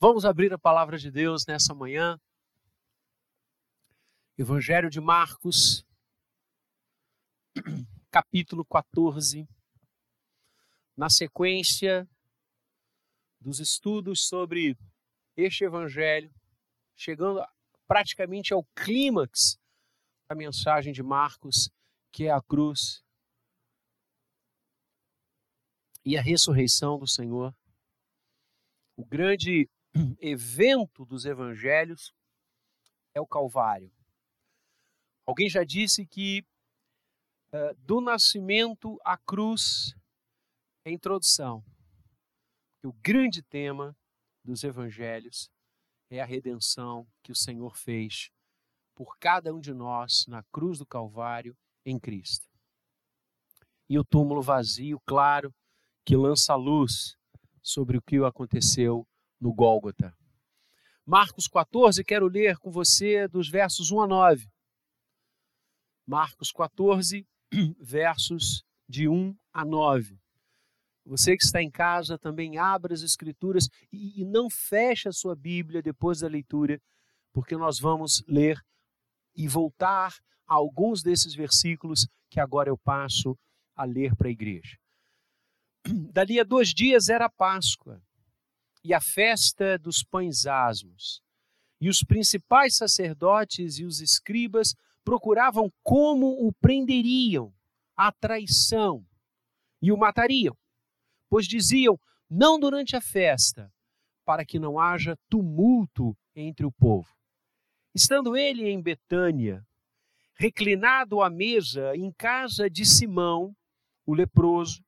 Vamos abrir a palavra de Deus nessa manhã. Evangelho de Marcos, capítulo 14. Na sequência dos estudos sobre este evangelho, chegando praticamente ao clímax da mensagem de Marcos, que é a cruz e a ressurreição do Senhor. O grande evento dos evangelhos é o Calvário. Alguém já disse que uh, do nascimento à cruz é introdução. O grande tema dos evangelhos é a redenção que o Senhor fez por cada um de nós na cruz do Calvário em Cristo. E o túmulo vazio, claro, que lança luz sobre o que aconteceu no Gólgota. Marcos 14, quero ler com você dos versos 1 a 9. Marcos 14, versos de 1 a 9. Você que está em casa também abra as escrituras e, e não feche a sua Bíblia depois da leitura, porque nós vamos ler e voltar a alguns desses versículos que agora eu passo a ler para a igreja. Dali a dois dias era Páscoa e a festa dos pães asmos. E os principais sacerdotes e os escribas procuravam como o prenderiam à traição e o matariam, pois diziam: não durante a festa, para que não haja tumulto entre o povo. Estando ele em Betânia, reclinado à mesa em casa de Simão, o leproso,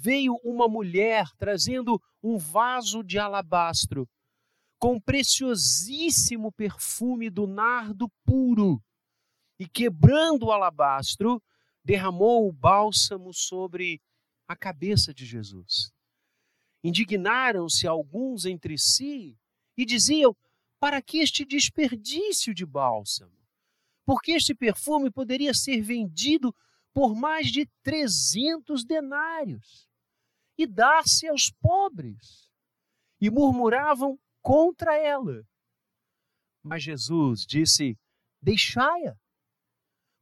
veio uma mulher trazendo um vaso de alabastro com preciosíssimo perfume do nardo puro e quebrando o alabastro, derramou o bálsamo sobre a cabeça de Jesus. Indignaram-se alguns entre si e diziam: Para que este desperdício de bálsamo? Porque este perfume poderia ser vendido por mais de 300 denários e dar-se aos pobres. E murmuravam contra ela. Mas Jesus disse: Deixai-a.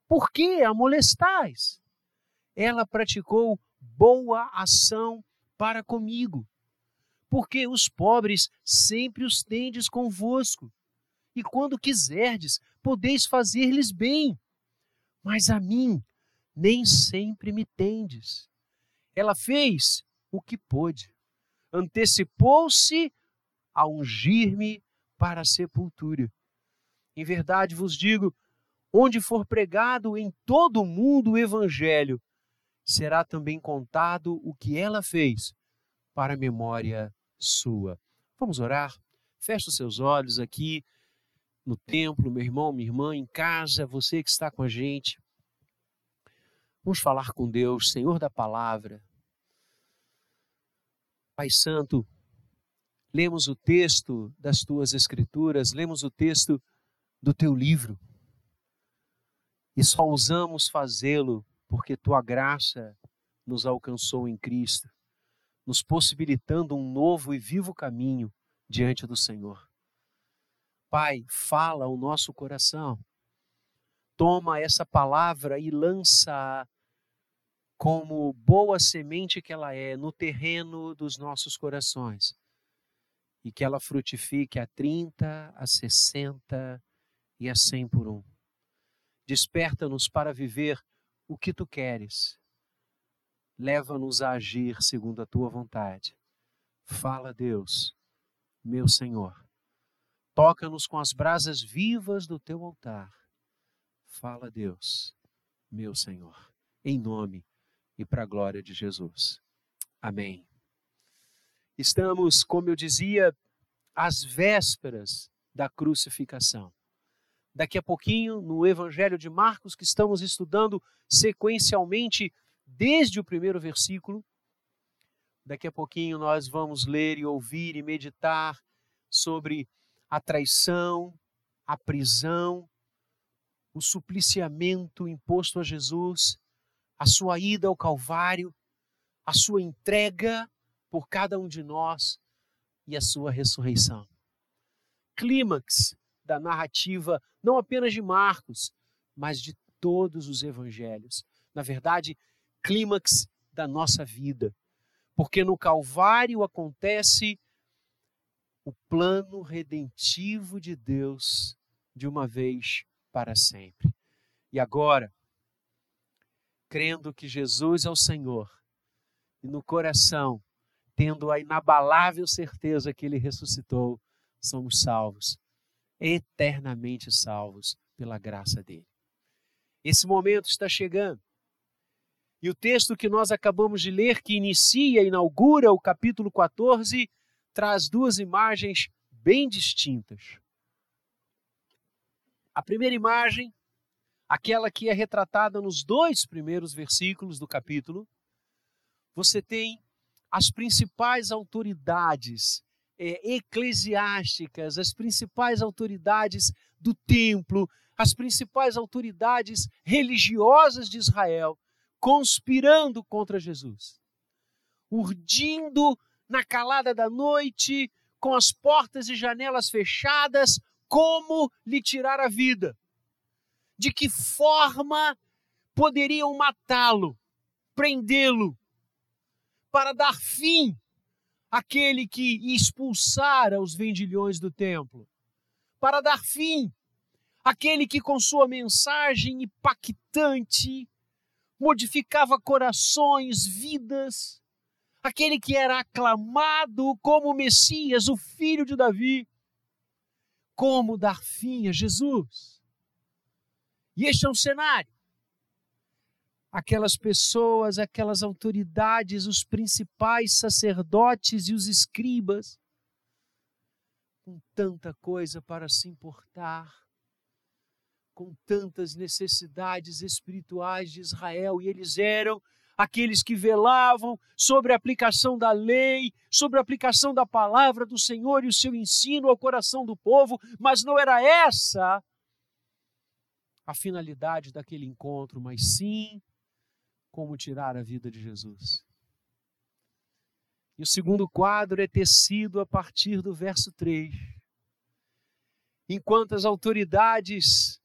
Por que a molestais? Ela praticou boa ação para comigo. Porque os pobres sempre os tendes convosco, e quando quiserdes, podeis fazer-lhes bem. Mas a mim nem sempre me tendes. Ela fez o que pôde. Antecipou-se a ungir-me para a sepultura. Em verdade vos digo: onde for pregado em todo o mundo o evangelho, será também contado o que ela fez para a memória sua. Vamos orar? Feche os seus olhos aqui no templo, meu irmão, minha irmã, em casa, você que está com a gente. Vamos falar com Deus, Senhor da palavra. Pai Santo, lemos o texto das tuas Escrituras, lemos o texto do teu livro e só ousamos fazê-lo porque tua graça nos alcançou em Cristo, nos possibilitando um novo e vivo caminho diante do Senhor. Pai, fala ao nosso coração. Toma essa palavra e lança como boa semente que ela é no terreno dos nossos corações e que ela frutifique a 30, a 60 e a 100 por um. Desperta-nos para viver o que tu queres. Leva-nos a agir segundo a tua vontade. Fala, Deus, meu Senhor. Toca-nos com as brasas vivas do teu altar. Fala, Deus, meu Senhor. Em nome e para a glória de Jesus. Amém. Estamos, como eu dizia, às vésperas da crucificação. Daqui a pouquinho, no Evangelho de Marcos, que estamos estudando sequencialmente desde o primeiro versículo, daqui a pouquinho nós vamos ler e ouvir e meditar sobre a traição, a prisão, o supliciamento imposto a Jesus a sua ida ao Calvário, a sua entrega por cada um de nós e a sua ressurreição. Clímax da narrativa, não apenas de Marcos, mas de todos os evangelhos. Na verdade, clímax da nossa vida. Porque no Calvário acontece o plano redentivo de Deus de uma vez para sempre. E agora, crendo que Jesus é o Senhor, e no coração, tendo a inabalável certeza que Ele ressuscitou, somos salvos, eternamente salvos pela graça dele. Esse momento está chegando. E o texto que nós acabamos de ler, que inicia, inaugura o capítulo 14, traz duas imagens bem distintas. A primeira imagem, aquela que é retratada nos dois primeiros versículos do capítulo, você tem as principais autoridades é, eclesiásticas, as principais autoridades do templo, as principais autoridades religiosas de Israel conspirando contra Jesus, urdindo na calada da noite, com as portas e janelas fechadas, como lhe tirar a vida. De que forma poderiam matá-lo, prendê-lo, para dar fim àquele que expulsara os vendilhões do templo, para dar fim àquele que, com sua mensagem impactante, modificava corações, vidas, aquele que era aclamado como Messias, o filho de Davi. Como dar fim a Jesus? E este é um cenário. Aquelas pessoas, aquelas autoridades, os principais sacerdotes e os escribas, com tanta coisa para se importar, com tantas necessidades espirituais de Israel, e eles eram aqueles que velavam sobre a aplicação da lei, sobre a aplicação da palavra do Senhor e o seu ensino ao coração do povo, mas não era essa a finalidade daquele encontro, mas sim como tirar a vida de Jesus. E o segundo quadro é tecido a partir do verso 3. Enquanto as autoridades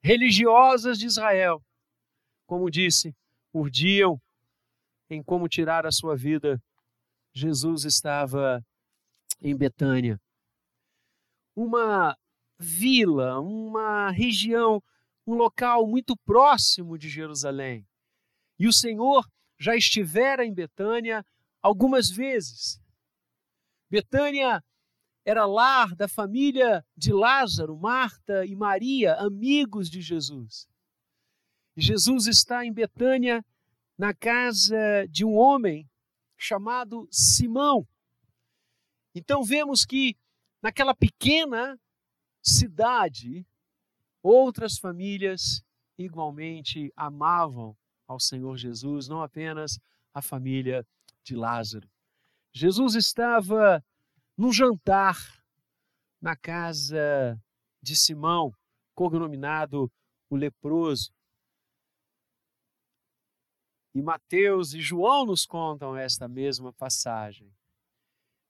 religiosas de Israel, como disse, urdiam em como tirar a sua vida. Jesus estava em Betânia, uma vila, uma região, um local muito próximo de Jerusalém. E o Senhor já estivera em Betânia algumas vezes. Betânia era lar da família de Lázaro, Marta e Maria, amigos de Jesus. Jesus está em Betânia, na casa de um homem chamado Simão. Então vemos que naquela pequena cidade, outras famílias igualmente amavam ao Senhor Jesus, não apenas a família de Lázaro. Jesus estava num jantar na casa de Simão, cognominado o leproso. E Mateus e João nos contam esta mesma passagem.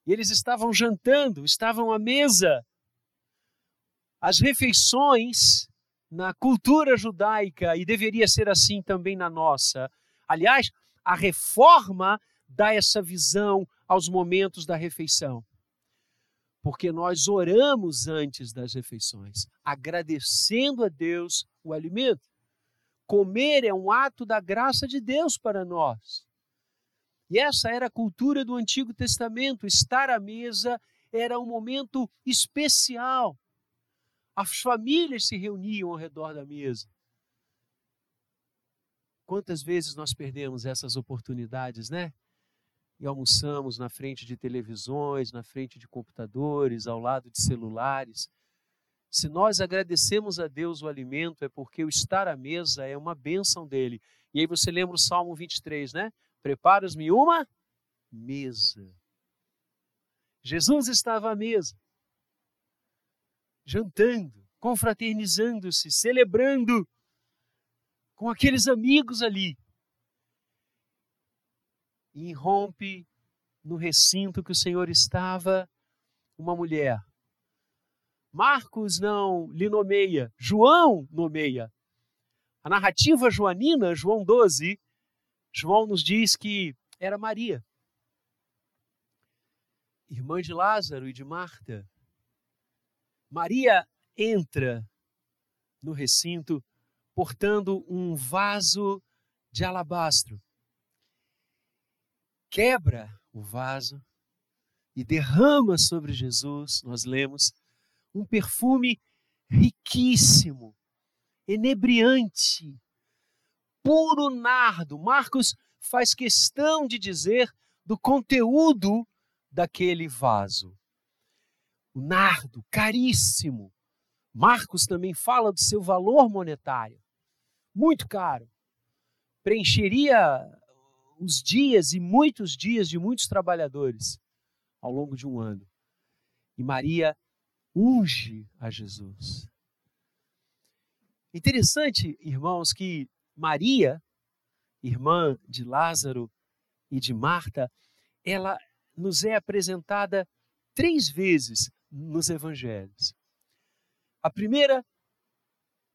E eles estavam jantando, estavam à mesa. As refeições na cultura judaica, e deveria ser assim também na nossa. Aliás, a reforma dá essa visão aos momentos da refeição porque nós oramos antes das refeições, agradecendo a Deus o alimento. Comer é um ato da graça de Deus para nós. E essa era a cultura do Antigo Testamento. Estar à mesa era um momento especial. As famílias se reuniam ao redor da mesa. Quantas vezes nós perdemos essas oportunidades, né? e almoçamos na frente de televisões, na frente de computadores, ao lado de celulares. Se nós agradecemos a Deus o alimento, é porque o estar à mesa é uma bênção dele. E aí você lembra o Salmo 23, né? Preparas-me uma mesa. Jesus estava à mesa, jantando, confraternizando-se, celebrando com aqueles amigos ali e irrompe no recinto que o Senhor estava uma mulher. Marcos não lhe nomeia, João nomeia. A narrativa joanina, João 12, João nos diz que era Maria, irmã de Lázaro e de Marta. Maria entra no recinto portando um vaso de alabastro. Quebra o vaso e derrama sobre Jesus, nós lemos, um perfume riquíssimo, enebriante, puro nardo. Marcos faz questão de dizer do conteúdo daquele vaso. O nardo, caríssimo. Marcos também fala do seu valor monetário, muito caro. Preencheria os dias e muitos dias de muitos trabalhadores ao longo de um ano. E Maria unge a Jesus. Interessante, irmãos, que Maria, irmã de Lázaro e de Marta, ela nos é apresentada três vezes nos evangelhos. A primeira,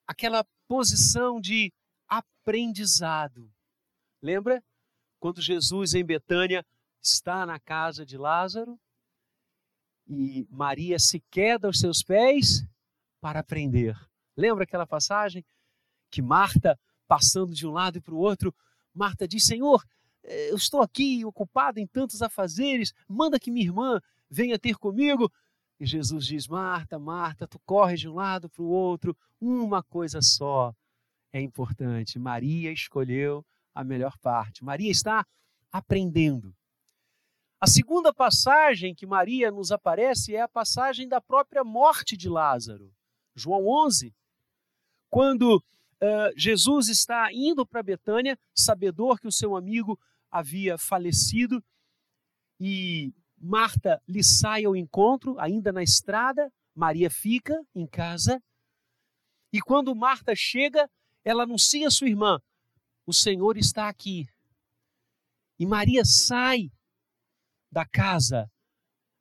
aquela posição de aprendizado. Lembra? Quando Jesus em Betânia está na casa de Lázaro e Maria se queda aos seus pés para aprender. Lembra aquela passagem que Marta, passando de um lado e para o outro, Marta diz: Senhor, eu estou aqui ocupada em tantos afazeres, manda que minha irmã venha ter comigo. E Jesus diz: Marta, Marta, tu corres de um lado para o outro, uma coisa só é importante. Maria escolheu a melhor parte. Maria está aprendendo. A segunda passagem que Maria nos aparece é a passagem da própria morte de Lázaro. João 11, quando uh, Jesus está indo para Betânia, sabedor que o seu amigo havia falecido, e Marta lhe sai ao encontro, ainda na estrada, Maria fica em casa, e quando Marta chega, ela anuncia a sua irmã: O Senhor está aqui. E Maria sai da casa,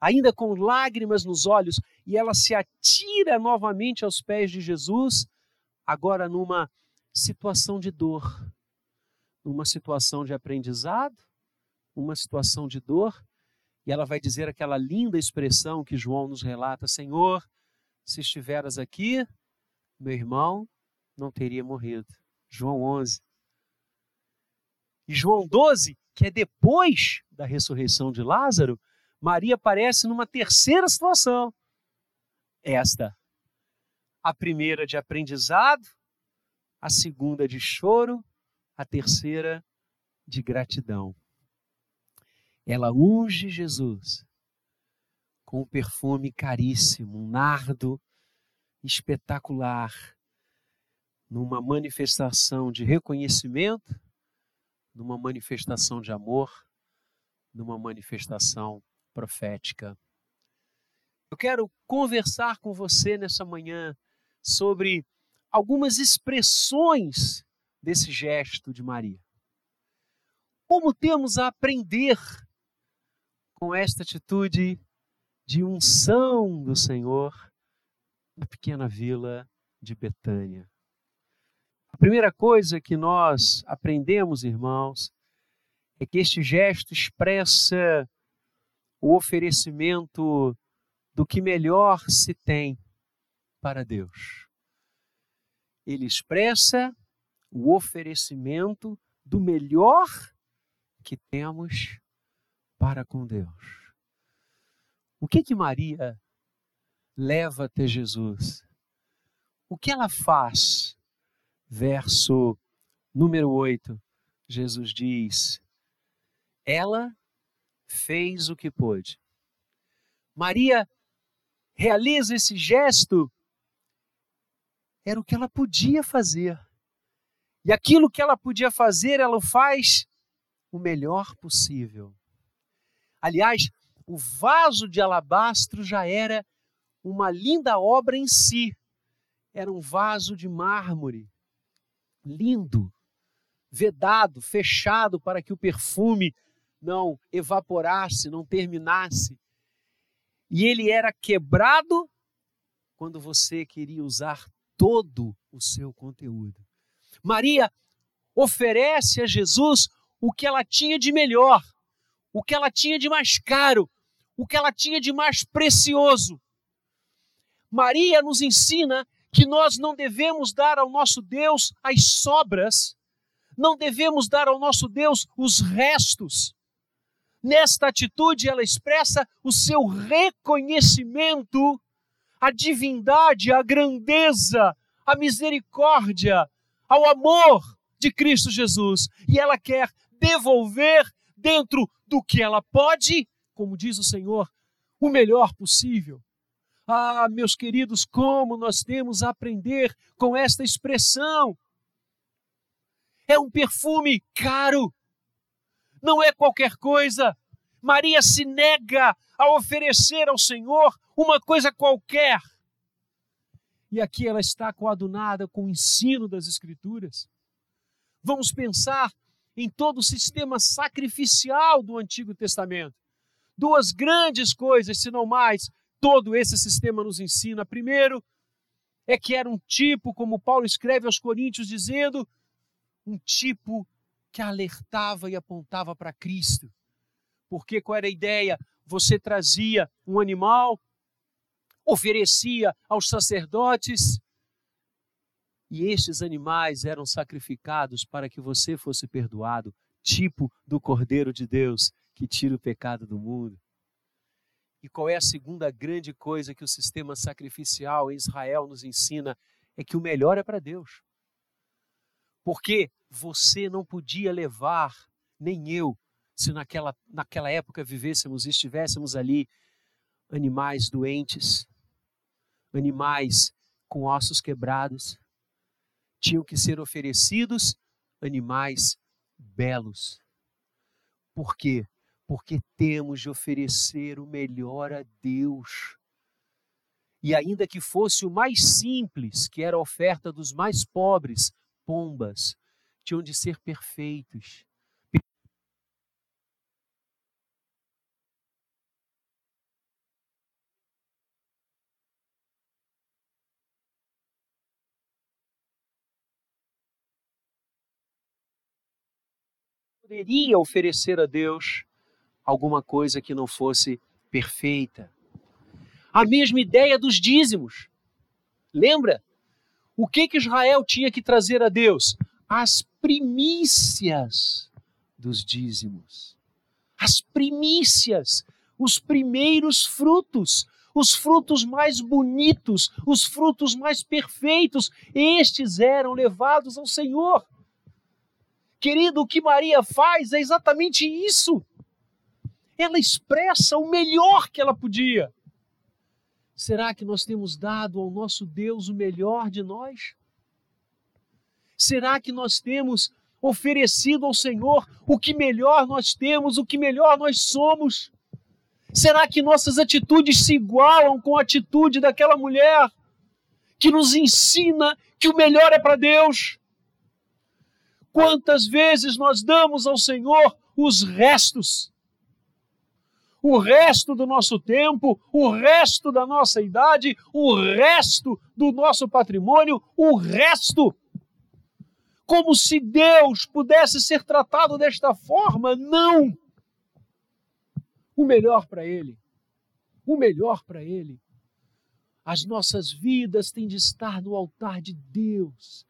ainda com lágrimas nos olhos, e ela se atira novamente aos pés de Jesus, agora numa situação de dor, numa situação de aprendizado, uma situação de dor, e ela vai dizer aquela linda expressão que João nos relata: Senhor, se estiveras aqui, meu irmão não teria morrido. João 11. E João 12 que é depois da ressurreição de Lázaro, Maria aparece numa terceira situação. Esta. A primeira de aprendizado, a segunda de choro, a terceira de gratidão. Ela unge Jesus com um perfume caríssimo, um nardo espetacular, numa manifestação de reconhecimento numa manifestação de amor, numa manifestação profética. Eu quero conversar com você nessa manhã sobre algumas expressões desse gesto de Maria. Como temos a aprender com esta atitude de unção do Senhor na pequena vila de Betânia? primeira coisa que nós aprendemos, irmãos, é que este gesto expressa o oferecimento do que melhor se tem para Deus. Ele expressa o oferecimento do melhor que temos para com Deus. O que que Maria leva até Jesus? O que ela faz verso número 8, Jesus diz: Ela fez o que pôde. Maria realiza esse gesto, era o que ela podia fazer. E aquilo que ela podia fazer, ela faz o melhor possível. Aliás, o vaso de alabastro já era uma linda obra em si. Era um vaso de mármore lindo, vedado, fechado para que o perfume não evaporasse, não terminasse. E ele era quebrado quando você queria usar todo o seu conteúdo. Maria oferece a Jesus o que ela tinha de melhor, o que ela tinha de mais caro, o que ela tinha de mais precioso. Maria nos ensina que nós não devemos dar ao nosso Deus as sobras, não devemos dar ao nosso Deus os restos. Nesta atitude, ela expressa o seu reconhecimento à divindade, à grandeza, à misericórdia, ao amor de Cristo Jesus. E ela quer devolver dentro do que ela pode, como diz o Senhor, o melhor possível. Ah, meus queridos, como nós temos a aprender com esta expressão. É um perfume caro, não é qualquer coisa. Maria se nega a oferecer ao Senhor uma coisa qualquer. E aqui ela está coadunada com o ensino das Escrituras. Vamos pensar em todo o sistema sacrificial do Antigo Testamento. Duas grandes coisas, se não mais, todo esse sistema nos ensina. Primeiro, é que era um tipo, como Paulo escreve aos Coríntios, dizendo, um tipo que alertava e apontava para Cristo. Porque qual era a ideia? Você trazia um animal, oferecia aos sacerdotes, e estes animais eram sacrificados para que você fosse perdoado, tipo do Cordeiro de Deus que tira o pecado do mundo. E qual é a segunda grande coisa que o sistema sacrificial em Israel nos ensina? É que o melhor é para Deus. Porque você não podia levar, nem eu, se naquela, naquela época vivêssemos e estivéssemos ali, animais doentes, animais com ossos quebrados, tinham que ser oferecidos animais belos. Por quê? Porque temos de oferecer o melhor a Deus. E ainda que fosse o mais simples, que era a oferta dos mais pobres, pombas, tinham de ser perfeitos. Poderia oferecer a Deus alguma coisa que não fosse perfeita. A mesma ideia dos dízimos. Lembra? O que que Israel tinha que trazer a Deus? As primícias dos dízimos. As primícias, os primeiros frutos, os frutos mais bonitos, os frutos mais perfeitos, estes eram levados ao Senhor. Querido, o que Maria faz é exatamente isso. Ela expressa o melhor que ela podia. Será que nós temos dado ao nosso Deus o melhor de nós? Será que nós temos oferecido ao Senhor o que melhor nós temos, o que melhor nós somos? Será que nossas atitudes se igualam com a atitude daquela mulher que nos ensina que o melhor é para Deus? Quantas vezes nós damos ao Senhor os restos? O resto do nosso tempo, o resto da nossa idade, o resto do nosso patrimônio, o resto como se Deus pudesse ser tratado desta forma. Não! O melhor para Ele. O melhor para Ele. As nossas vidas têm de estar no altar de Deus.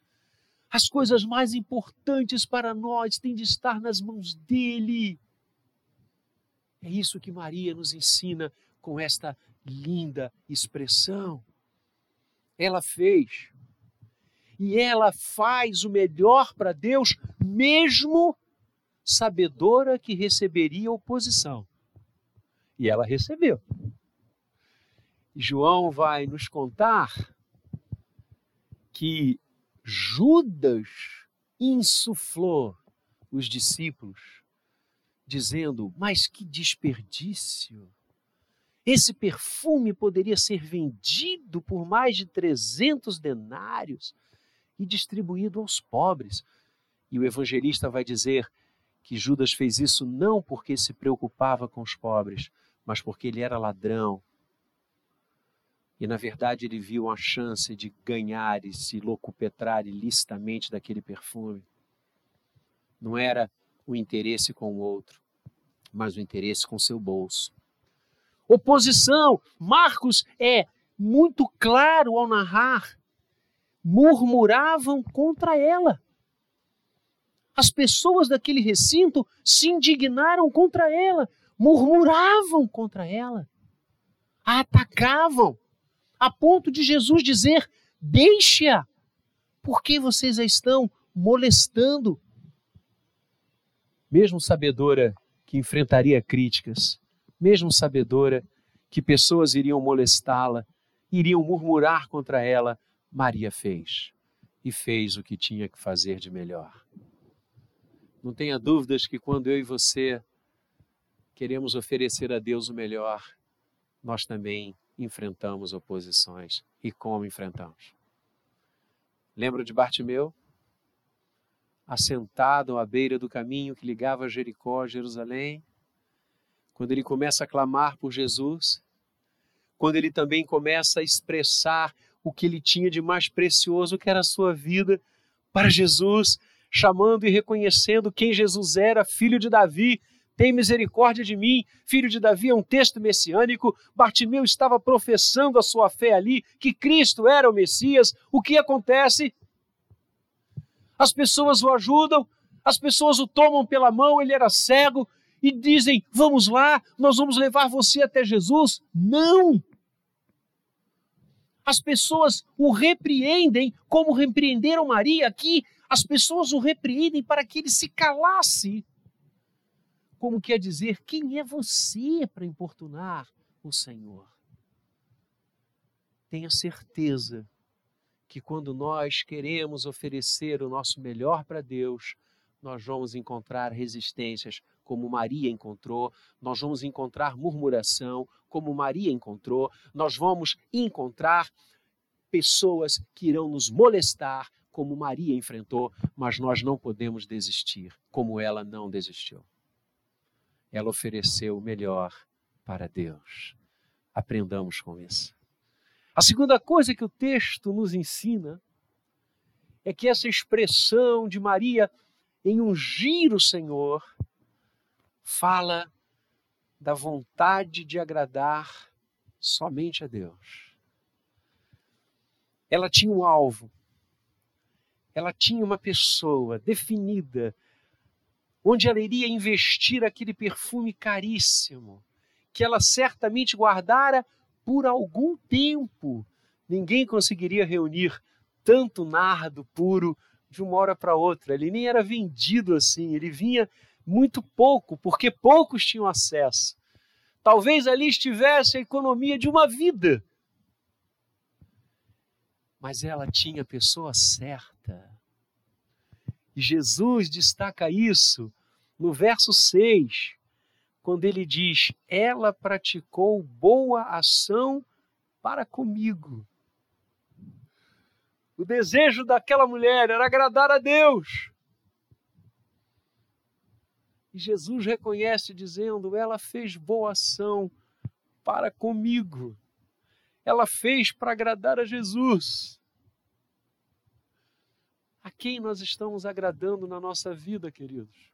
As coisas mais importantes para nós têm de estar nas mãos dEle. É isso que Maria nos ensina com esta linda expressão. Ela fez e ela faz o melhor para Deus, mesmo sabedora que receberia oposição. E ela recebeu. João vai nos contar que Judas insuflou os discípulos, dizendo: Mas que desperdício! Esse perfume poderia ser vendido por mais de 300 denários e distribuído aos pobres. E o evangelista vai dizer que Judas fez isso não porque se preocupava com os pobres, mas porque ele era ladrão E na verdade ele viu a chance de ganhar e se locupetrar ilicitamente daquele perfume. Não era o interesse com o outro, mas o interesse com seu bolso. Oposição. Marcos é muito claro ao narrar. Murmuravam contra ela. As pessoas daquele recinto se indignaram contra ela, murmuravam contra ela, a atacavam, a ponto de Jesus dizer: Deixe-a, porque vocês a estão molestando. Mesmo sabedora que enfrentaria críticas, mesmo sabedora que pessoas iriam molestá-la, iriam murmurar contra ela, Maria fez e fez o que tinha que fazer de melhor. Não tenha dúvidas que quando eu e você queremos oferecer a Deus o melhor, nós também enfrentamos oposições. E como enfrentamos? Lembra de Bartimeu? Assentado à beira do caminho que ligava Jericó a Jerusalém, quando ele começa a clamar por Jesus, quando ele também começa a expressar o que ele tinha de mais precioso, que era a sua vida, para Jesus, chamando e reconhecendo quem Jesus era, filho de Davi, tem misericórdia de mim, filho de Davi, é um texto messiânico. Bartimeu estava professando a sua fé ali, que Cristo era o Messias. O que acontece? As pessoas o ajudam, as pessoas o tomam pela mão, ele era cego, e dizem: Vamos lá, nós vamos levar você até Jesus. Não! As pessoas o repreendem, como repreenderam Maria aqui, as pessoas o repreendem para que ele se calasse como quer dizer, quem é você para importunar o Senhor? Tenha certeza que quando nós queremos oferecer o nosso melhor para Deus, nós vamos encontrar resistências, como Maria encontrou, nós vamos encontrar murmuração, como Maria encontrou, nós vamos encontrar pessoas que irão nos molestar, como Maria enfrentou, mas nós não podemos desistir, como ela não desistiu ela ofereceu o melhor para Deus. Aprendamos com isso. A segunda coisa que o texto nos ensina é que essa expressão de Maria em ungir o Senhor fala da vontade de agradar somente a Deus. Ela tinha um alvo, ela tinha uma pessoa definida onde ela iria investir aquele perfume caríssimo, que ela certamente guardara por algum tempo. Ninguém conseguiria reunir tanto nardo puro de uma hora para outra. Ele nem era vendido assim, ele vinha muito pouco, porque poucos tinham acesso. Talvez ali estivesse a economia de uma vida. Mas ela tinha a pessoa certa Jesus destaca isso no verso 6, quando ele diz: Ela praticou boa ação para comigo. O desejo daquela mulher era agradar a Deus. E Jesus reconhece, dizendo: Ela fez boa ação para comigo. Ela fez para agradar a Jesus. A quem nós estamos agradando na nossa vida, queridos?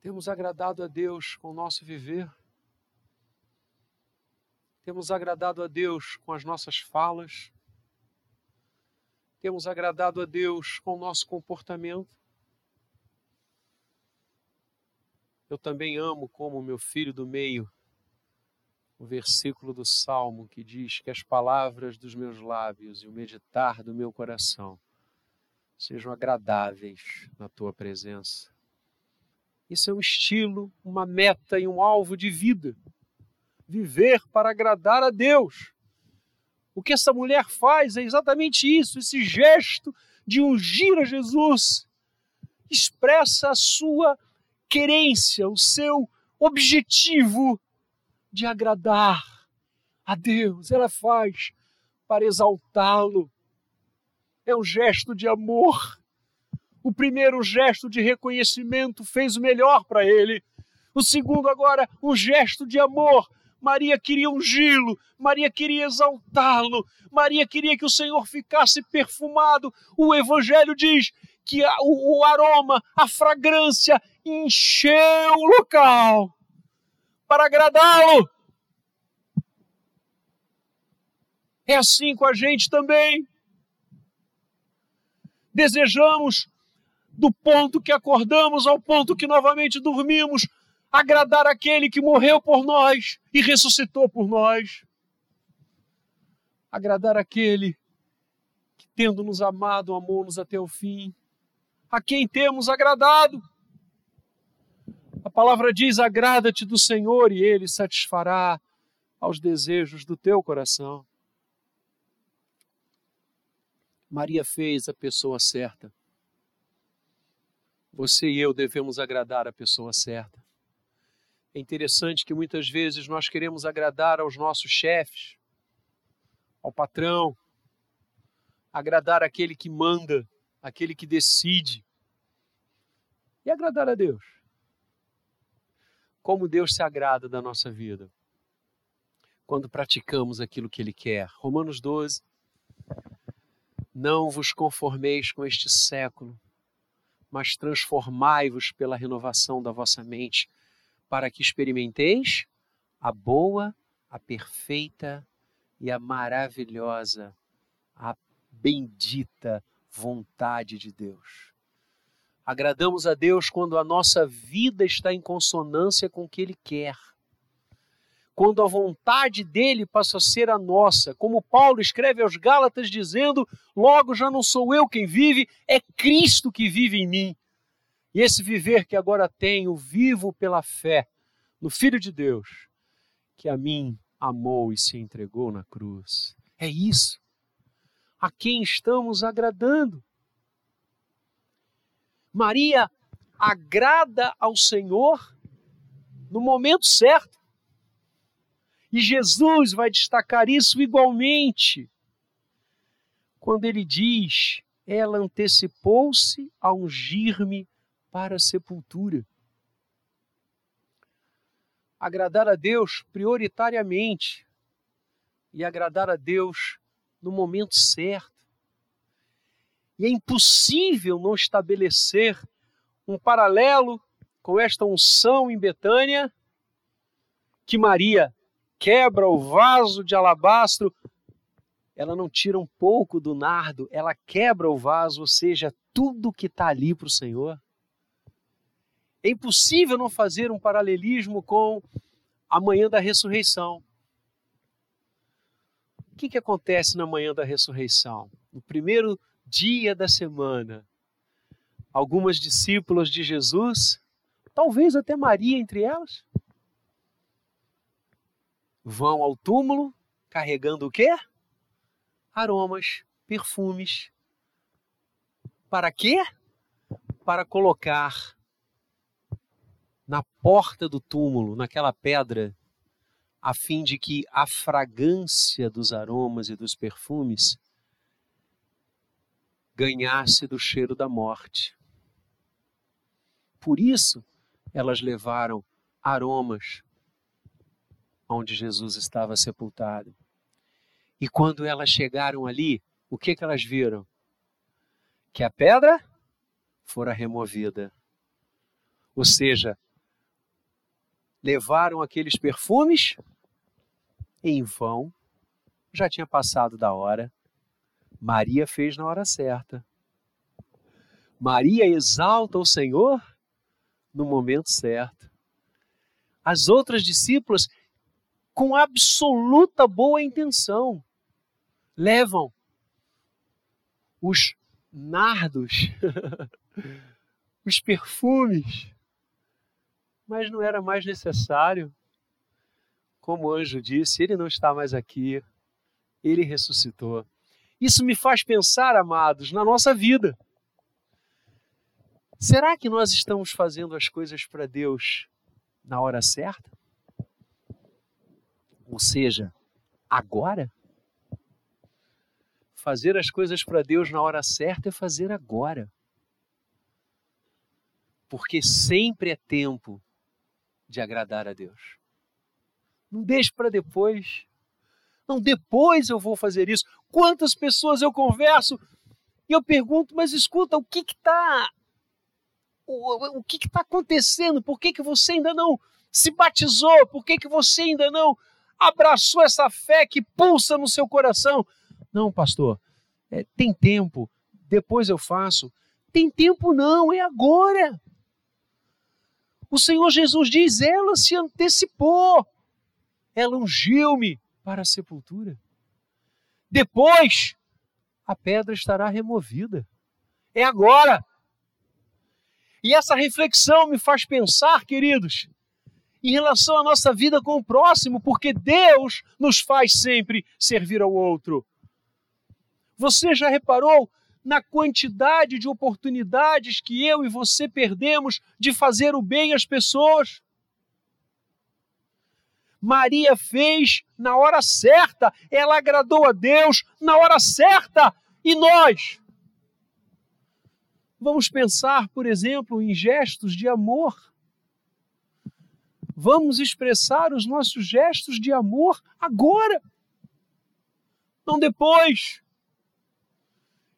Temos agradado a Deus com o nosso viver? Temos agradado a Deus com as nossas falas? Temos agradado a Deus com o nosso comportamento? Eu também amo como meu filho do meio o versículo do Salmo que diz que as palavras dos meus lábios e o meditar do meu coração sejam agradáveis na tua presença. Isso é um estilo, uma meta e um alvo de vida. Viver para agradar a Deus. O que essa mulher faz é exatamente isso, esse gesto de ungir a Jesus expressa a sua querência, o seu objetivo de agradar a Deus, ela faz para exaltá-lo. É um gesto de amor. O primeiro gesto de reconhecimento fez o melhor para ele. O segundo, agora, um gesto de amor, Maria queria ungí-lo, Maria queria exaltá-lo, Maria queria que o Senhor ficasse perfumado. O Evangelho diz que o, o aroma, a fragrância encheu o local para agradá-lo. É assim com a gente também. Desejamos, do ponto que acordamos ao ponto que novamente dormimos, agradar aquele que morreu por nós e ressuscitou por nós. Agradar aquele que, tendo nos amado, amou-nos até o fim. A quem temos agradado. Palavra diz: agrada-te do Senhor e ele satisfará aos desejos do teu coração. Maria fez a pessoa certa. Você e eu devemos agradar a pessoa certa. É interessante que muitas vezes nós queremos agradar aos nossos chefes, ao patrão, agradar aquele que manda, aquele que decide, e agradar a Deus. Como Deus se agrada da nossa vida quando praticamos aquilo que Ele quer. Romanos 12, não vos conformeis com este século, mas transformai-vos pela renovação da vossa mente, para que experimenteis a boa, a perfeita e a maravilhosa, a bendita vontade de Deus. Agradamos a Deus quando a nossa vida está em consonância com o que Ele quer quando a vontade dele passa a ser a nossa. Como Paulo escreve aos Gálatas, dizendo: Logo já não sou eu quem vive, é Cristo que vive em mim. E esse viver que agora tenho, vivo pela fé no Filho de Deus, que a mim amou e se entregou na cruz. É isso. A quem estamos agradando. Maria agrada ao Senhor no momento certo. E Jesus vai destacar isso igualmente. Quando ele diz: Ela antecipou-se a ungir-me para a sepultura. Agradar a Deus prioritariamente e agradar a Deus no momento certo. E é impossível não estabelecer um paralelo com esta unção em Betânia que Maria quebra o vaso de alabastro, ela não tira um pouco do nardo, ela quebra o vaso, ou seja, tudo que está ali para o Senhor. É impossível não fazer um paralelismo com a manhã da ressurreição. O que, que acontece na manhã da ressurreição? No primeiro dia da semana, algumas discípulas de Jesus, talvez até Maria entre elas, vão ao túmulo carregando o quê? Aromas, perfumes. Para quê? Para colocar na porta do túmulo, naquela pedra, a fim de que a fragrância dos aromas e dos perfumes ganhasse do cheiro da morte. Por isso, elas levaram aromas onde Jesus estava sepultado. E quando elas chegaram ali, o que, que elas viram? Que a pedra fora removida. Ou seja, levaram aqueles perfumes em vão, já tinha passado da hora. Maria fez na hora certa. Maria exalta o Senhor no momento certo. As outras discípulas com absoluta boa intenção, levam os nardos, os perfumes, mas não era mais necessário. Como o anjo disse, ele não está mais aqui, ele ressuscitou. Isso me faz pensar, amados, na nossa vida. Será que nós estamos fazendo as coisas para Deus na hora certa? Ou seja, agora? Fazer as coisas para Deus na hora certa é fazer agora. Porque sempre é tempo de agradar a Deus. Não deixe para depois. Não, depois eu vou fazer isso. Quantas pessoas eu converso e eu pergunto, mas escuta, o que está o, o que está acontecendo? Por que, que você ainda não se batizou? Por que, que você ainda não abraçou essa fé que pulsa no seu coração? Não, pastor, é, tem tempo, depois eu faço. Tem tempo não, é agora. O Senhor Jesus diz: ela se antecipou, ela ungiu-me para a sepultura. Depois, a pedra estará removida. É agora. E essa reflexão me faz pensar, queridos, em relação à nossa vida com o próximo, porque Deus nos faz sempre servir ao outro. Você já reparou na quantidade de oportunidades que eu e você perdemos de fazer o bem às pessoas? Maria fez na hora certa, ela agradou a Deus na hora certa. E nós? Vamos pensar, por exemplo, em gestos de amor. Vamos expressar os nossos gestos de amor agora, não depois.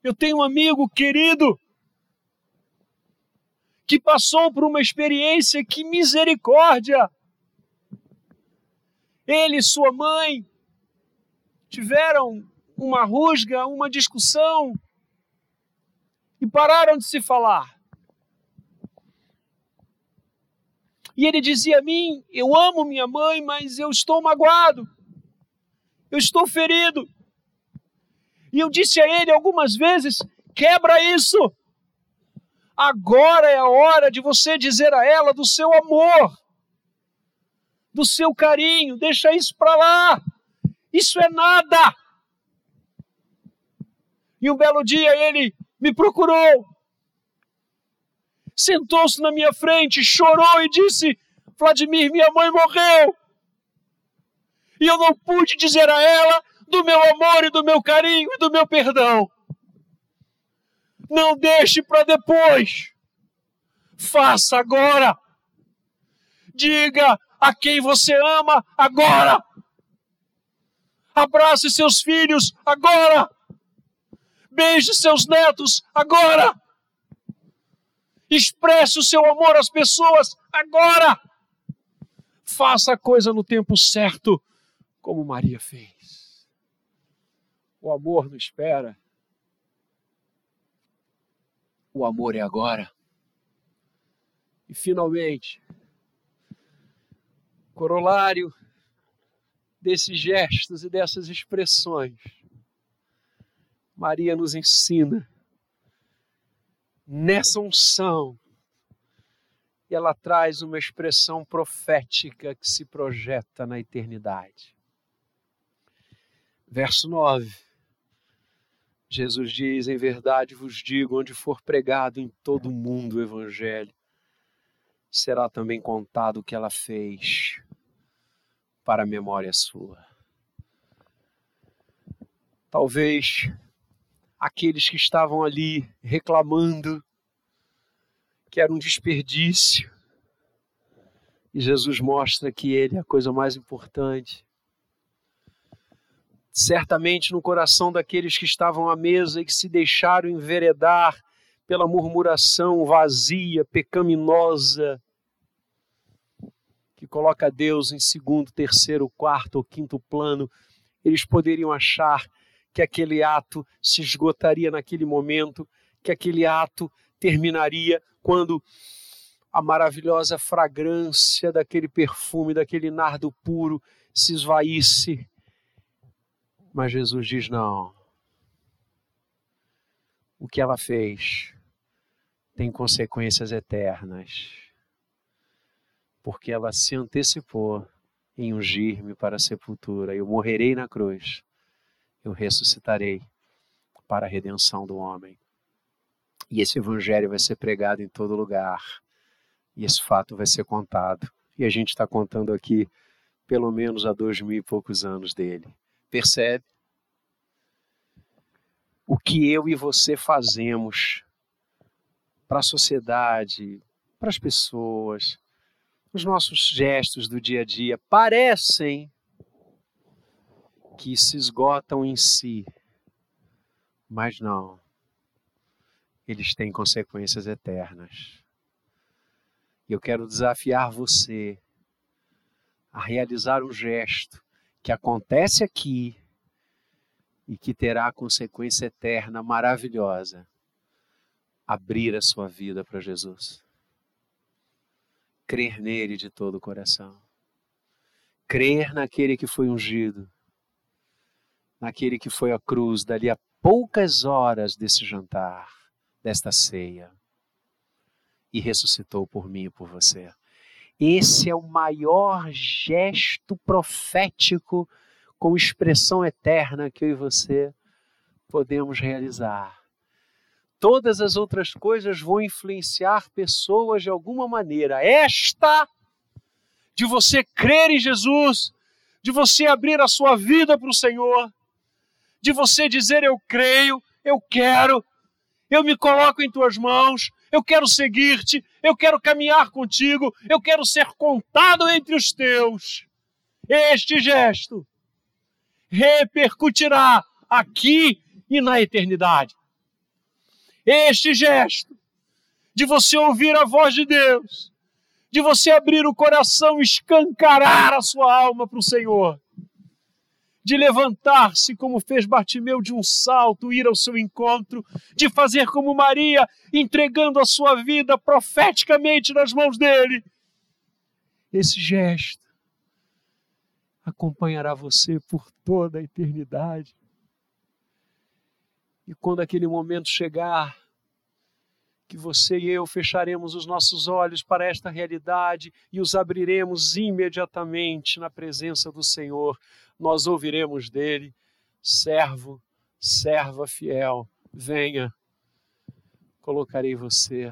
Eu tenho um amigo querido que passou por uma experiência que misericórdia. Ele e sua mãe tiveram uma rusga, uma discussão e pararam de se falar. E ele dizia a mim: Eu amo minha mãe, mas eu estou magoado, eu estou ferido. E eu disse a ele algumas vezes: Quebra isso. Agora é a hora de você dizer a ela do seu amor do seu carinho, deixa isso para lá. Isso é nada. E um belo dia ele me procurou, sentou-se na minha frente, chorou e disse: Vladimir, minha mãe morreu. E eu não pude dizer a ela do meu amor e do meu carinho e do meu perdão. Não deixe para depois. Faça agora. Diga a quem você ama agora. Abrace seus filhos agora. Beije seus netos agora. Expresse o seu amor às pessoas agora. Faça a coisa no tempo certo, como Maria fez. O amor não espera. O amor é agora. E finalmente, corolário desses gestos e dessas expressões, Maria nos ensina nessa unção. E ela traz uma expressão profética que se projeta na eternidade. Verso 9. Jesus diz: Em verdade vos digo, onde for pregado em todo o mundo o Evangelho, será também contado o que ela fez para a memória sua. Talvez aqueles que estavam ali reclamando que era um desperdício, e Jesus mostra que ele é a coisa mais importante. Certamente no coração daqueles que estavam à mesa e que se deixaram enveredar pela murmuração vazia, pecaminosa, coloca Deus em segundo, terceiro, quarto ou quinto plano, eles poderiam achar que aquele ato se esgotaria naquele momento, que aquele ato terminaria quando a maravilhosa fragrância daquele perfume, daquele nardo puro se esvaísse. Mas Jesus diz: não. O que ela fez tem consequências eternas porque ela se antecipou em ungir-me para a sepultura. Eu morrerei na cruz, eu ressuscitarei para a redenção do homem. E esse evangelho vai ser pregado em todo lugar. E esse fato vai ser contado. E a gente está contando aqui pelo menos há dois mil e poucos anos dele. Percebe? O que eu e você fazemos para a sociedade, para as pessoas, Os nossos gestos do dia a dia parecem que se esgotam em si, mas não. Eles têm consequências eternas. E eu quero desafiar você a realizar um gesto que acontece aqui e que terá consequência eterna maravilhosa. Abrir a sua vida para Jesus. Crer nele de todo o coração. Crer naquele que foi ungido. Naquele que foi à cruz dali a poucas horas desse jantar, desta ceia. E ressuscitou por mim e por você. Esse é o maior gesto profético com expressão eterna que eu e você podemos realizar. Todas as outras coisas vão influenciar pessoas de alguma maneira. Esta, de você crer em Jesus, de você abrir a sua vida para o Senhor, de você dizer: Eu creio, eu quero, eu me coloco em tuas mãos, eu quero seguir-te, eu quero caminhar contigo, eu quero ser contado entre os teus. Este gesto repercutirá aqui e na eternidade. Este gesto de você ouvir a voz de Deus, de você abrir o coração, escancarar a sua alma para o Senhor, de levantar-se como fez Bartimeu de um salto, ir ao seu encontro, de fazer como Maria, entregando a sua vida profeticamente nas mãos dele. Esse gesto acompanhará você por toda a eternidade. E quando aquele momento chegar, que você e eu fecharemos os nossos olhos para esta realidade e os abriremos imediatamente na presença do Senhor, nós ouviremos dele: servo, serva fiel, venha, colocarei você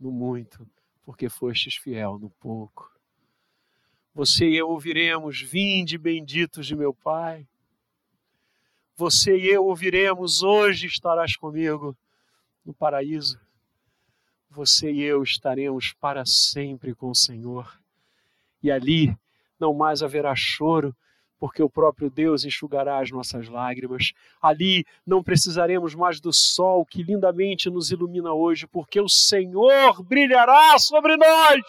no muito, porque fostes fiel no pouco. Você e eu ouviremos: Vinde, benditos de meu Pai. Você e eu ouviremos: Hoje estarás comigo no paraíso. Você e eu estaremos para sempre com o Senhor. E ali não mais haverá choro, porque o próprio Deus enxugará as nossas lágrimas. Ali não precisaremos mais do sol que lindamente nos ilumina hoje, porque o Senhor brilhará sobre nós.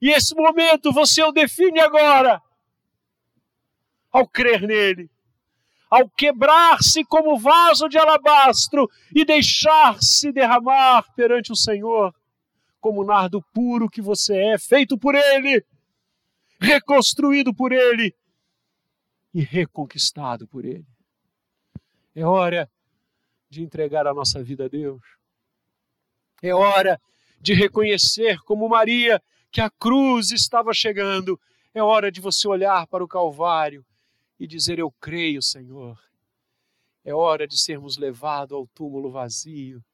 E esse momento você o define agora, ao crer nele, ao quebrar-se como vaso de alabastro e deixar-se derramar perante o Senhor, como nardo puro que você é, feito por ele reconstruído por Ele e reconquistado por Ele. É hora de entregar a nossa vida a Deus. É hora de reconhecer, como Maria, que a cruz estava chegando. É hora de você olhar para o Calvário e dizer: Eu creio, Senhor. É hora de sermos levados ao túmulo vazio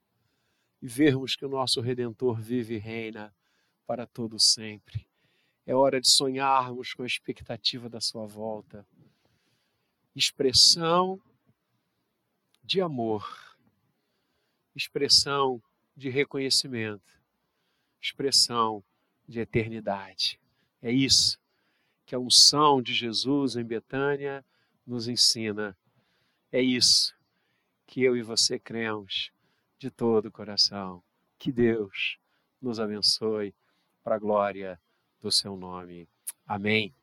e vermos que o nosso Redentor vive e reina para todo sempre. É hora de sonharmos com a expectativa da sua volta. Expressão de amor, expressão de reconhecimento, expressão de eternidade. É isso que a unção de Jesus em Betânia nos ensina. É isso que eu e você cremos de todo o coração. Que Deus nos abençoe para a glória do seu nome. Amém.